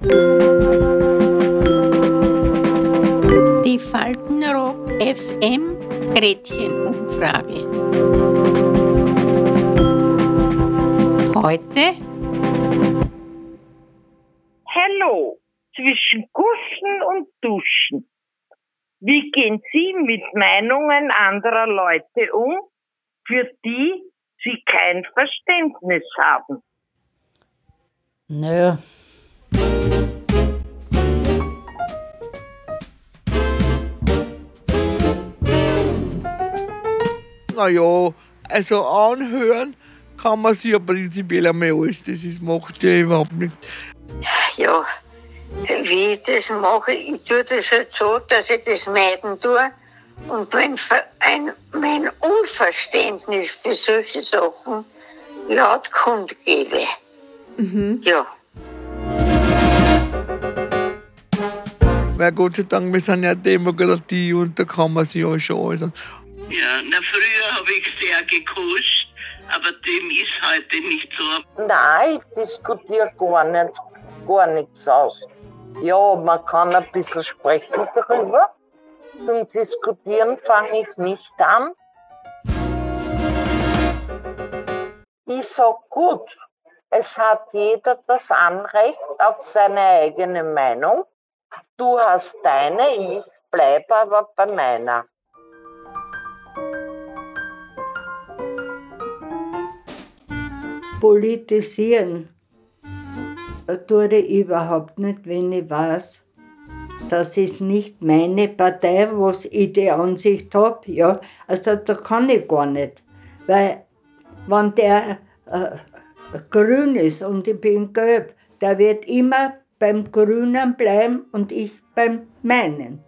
Die Faltenrock FM Gretchenumfrage. Heute Hallo, zwischen Gussen und Duschen. Wie gehen Sie mit Meinungen anderer Leute um, für die Sie kein Verständnis haben? Naja. Naja, also anhören kann man sich ja prinzipiell einmal alles. Das ist, macht ja überhaupt nichts. Ja, wie ich das mache, ich tue das halt so, dass ich das meiden tue. Und mein, ein, mein Unverständnis für solche Sachen laut kundgebe. Ja. Weil Gott sei Dank, wir sind ja Demokratie und da kann man sich ja schon alles. an- Ja, na früher habe ich sehr gekuscht, aber dem ist heute nicht so. Nein, ich diskutiere gar nicht, gar nichts aus. Ja, man kann ein bisschen sprechen darüber. Zum Diskutieren fange ich nicht an. Ich sag gut, es hat jeder das Anrecht auf seine eigene Meinung. Du hast deine, ich bleibe aber bei meiner. Politisieren tue ich überhaupt nicht, wenn ich weiß, das ist nicht meine Partei, was ich die Ansicht habe. Ja, also da kann ich gar nicht. Weil, wenn der äh, grün ist und ich bin gelb, der wird immer beim Grünen bleiben und ich beim meinen.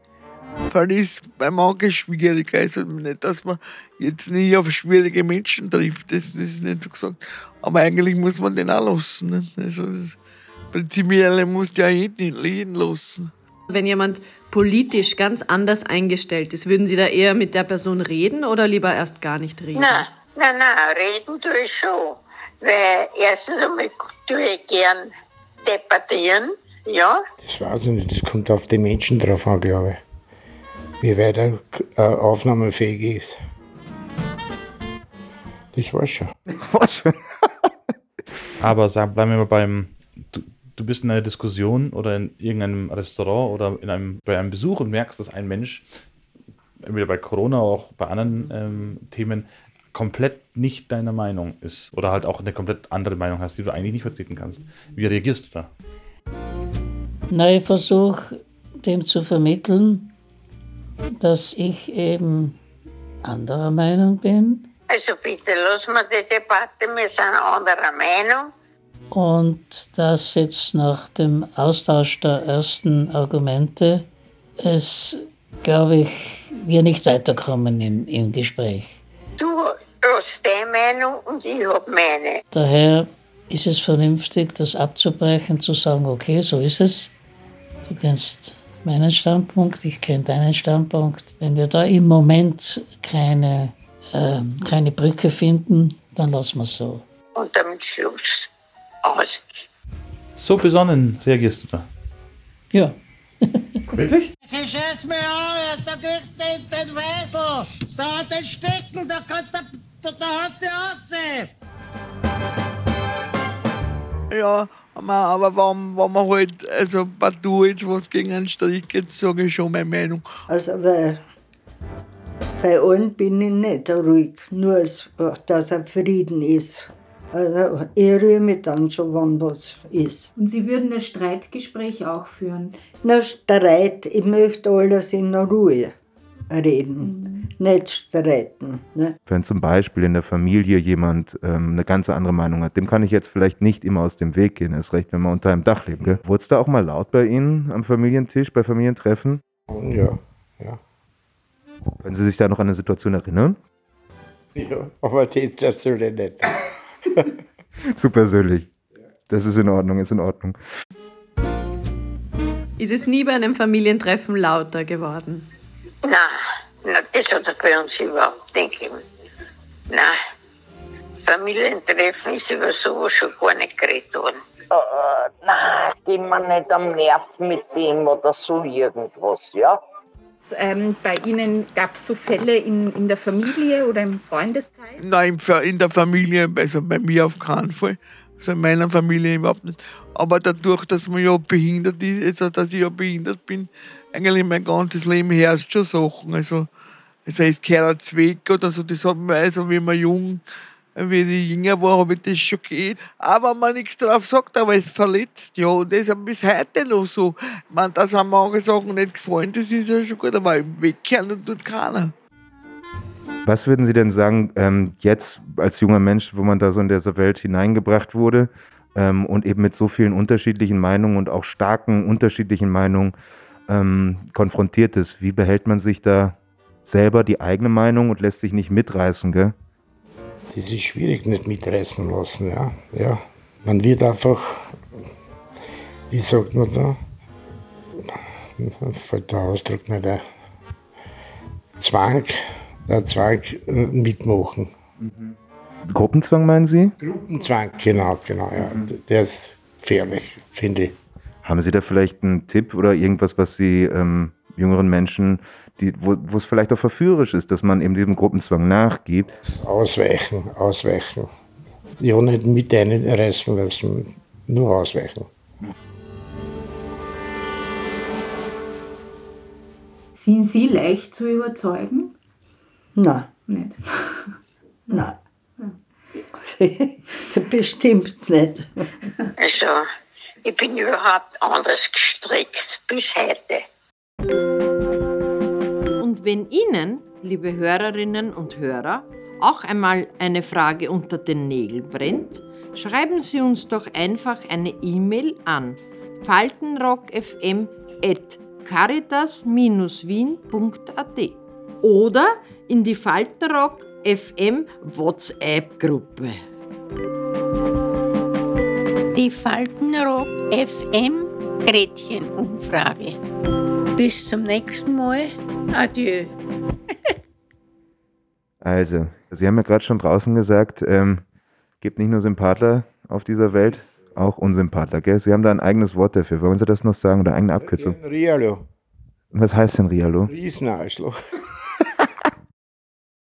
Weil es bei manchen schwieriger ist und nicht, dass man jetzt nie auf schwierige Menschen trifft. Das, das ist nicht so gesagt. Aber eigentlich muss man den auch lassen. Ne? Also, Prinzipiell muss ja jeden, jeden lassen. Wenn jemand politisch ganz anders eingestellt ist, würden Sie da eher mit der Person reden oder lieber erst gar nicht reden? Nein, nein, nein, reden tue ich schon. Weil erstens einmal tue ich gern debattieren, ja. Das weiß ich nicht, das kommt auf die Menschen drauf an, glaube ich. Wie weit er äh, aufnahmefähig ist. Das war's schon. Das war schön. Aber sag, bleiben wir mal beim. Du, du bist in einer Diskussion oder in irgendeinem Restaurant oder in einem, bei einem Besuch und merkst, dass ein Mensch, entweder bei Corona oder auch bei anderen ähm, Themen, komplett nicht deiner Meinung ist oder halt auch eine komplett andere Meinung hast, die du eigentlich nicht vertreten kannst. Wie reagierst du da? Na, ich versuche dem zu vermitteln, dass ich eben anderer Meinung bin Also bitte, lassen wir die Debatte, wir sind anderer Meinung. und dass jetzt nach dem Austausch der ersten Argumente es, glaube ich, wir nicht weiterkommen im, im Gespräch. Du hast deine Meinung und ich hab meine. Daher ist es vernünftig, das abzubrechen, zu sagen, okay, so ist es. Du kennst meinen Standpunkt, ich kenne deinen Standpunkt. Wenn wir da im Moment keine, ähm, keine Brücke finden, dann lassen wir es so. Und damit Schluss. Aus. So besonnen reagierst du da. Ja. Wirklich? Ich scheiß mir an, da kriegst du den, den Weißel. Da hat den Stecken, da kannst du, da, da hast du aussehen. Ja, aber aber wenn, wenn man halt, also partout jetzt was gegen einen Strich geht, sage ich schon meine Meinung. Also bei, bei allen bin ich nicht ruhig, nur als, dass er Frieden ist. Also ich rühre mich dann schon, wenn was ist. Und Sie würden das Streitgespräch auch führen? Na, Streit, ich möchte alles in Ruhe reden, nicht streiten. Ne? Wenn zum Beispiel in der Familie jemand ähm, eine ganz andere Meinung hat, dem kann ich jetzt vielleicht nicht immer aus dem Weg gehen, erst recht, wenn wir unter einem Dach leben. Gell? Wurde es da auch mal laut bei Ihnen am Familientisch, bei Familientreffen? Ja, ja. Können Sie sich da noch an eine Situation erinnern? Ja, aber das dazu nicht. Zu persönlich. Das ist in Ordnung, ist in Ordnung. Ist es nie bei einem Familientreffen lauter geworden? Nein, na, das hat er bei uns überhaupt nicht gegeben. Nein. Familientreffen ist über sowas schon gar nicht geredet worden. Äh, nein, gehen wir nicht am Nerv mit dem oder so irgendwas, ja? Ähm, bei Ihnen gab es so Fälle in, in der Familie oder im Freundeskreis? Nein, in der Familie, also bei mir auf keinen Fall. Also in meiner Familie überhaupt nicht. Aber dadurch, dass man ja behindert ist, also dass ich ja behindert bin, eigentlich mein ganzes Leben herrscht schon Sachen. Also, also es gehört weg oder so, das hat man, also wenn man jung, wenn ich jünger war, habe ich das schon geht. Aber man nichts drauf sagt, aber es verletzt, ja. Und das ist bis heute noch so. Meine, dass einem manche Sachen nicht gefallen, das ist ja schon gut, aber wegkehren tut keiner. Was würden Sie denn sagen, ähm, jetzt als junger Mensch, wo man da so in diese Welt hineingebracht wurde ähm, und eben mit so vielen unterschiedlichen Meinungen und auch starken unterschiedlichen Meinungen ähm, konfrontiert ist, wie behält man sich da selber die eigene Meinung und lässt sich nicht mitreißen, gell? Das ist schwierig, nicht mitreißen lassen, ja. ja. Man wird einfach, wie sagt man da? Fällt der Ausdruck nicht ein. Zwang, Zwang äh, mitmachen. Mhm. Gruppenzwang meinen Sie? Gruppenzwang, genau, genau, ja. Mhm. Der ist gefährlich, finde ich. Haben Sie da vielleicht einen Tipp oder irgendwas, was Sie ähm, jüngeren Menschen, die, wo, wo es vielleicht auch verführerisch ist, dass man eben diesem Gruppenzwang nachgibt? Ausweichen, ausweichen. Ja, nicht mit einreißen lassen, nur ausweichen. Sind Sie leicht zu überzeugen? Nein. Nicht. Nein. Bestimmt nicht. Also, ich bin überhaupt anders gestrickt bis heute. Und wenn Ihnen, liebe Hörerinnen und Hörer, auch einmal eine Frage unter den Nägeln brennt, schreiben Sie uns doch einfach eine E-Mail an faltenrock.fm@caritas-wien.at oder in die Faltenrock FM WhatsApp-Gruppe. Die Faltenrock FM Gretchen-Umfrage. Bis zum nächsten Mal. Adieu. Also, Sie haben ja gerade schon draußen gesagt, ähm, gibt nicht nur Sympathler auf dieser Welt, auch Unsympathler, gell? Sie haben da ein eigenes Wort dafür. Wollen Sie das noch sagen oder eine eigene Abkürzung? Rialo. Was heißt denn Rialo? Riesenarschloch.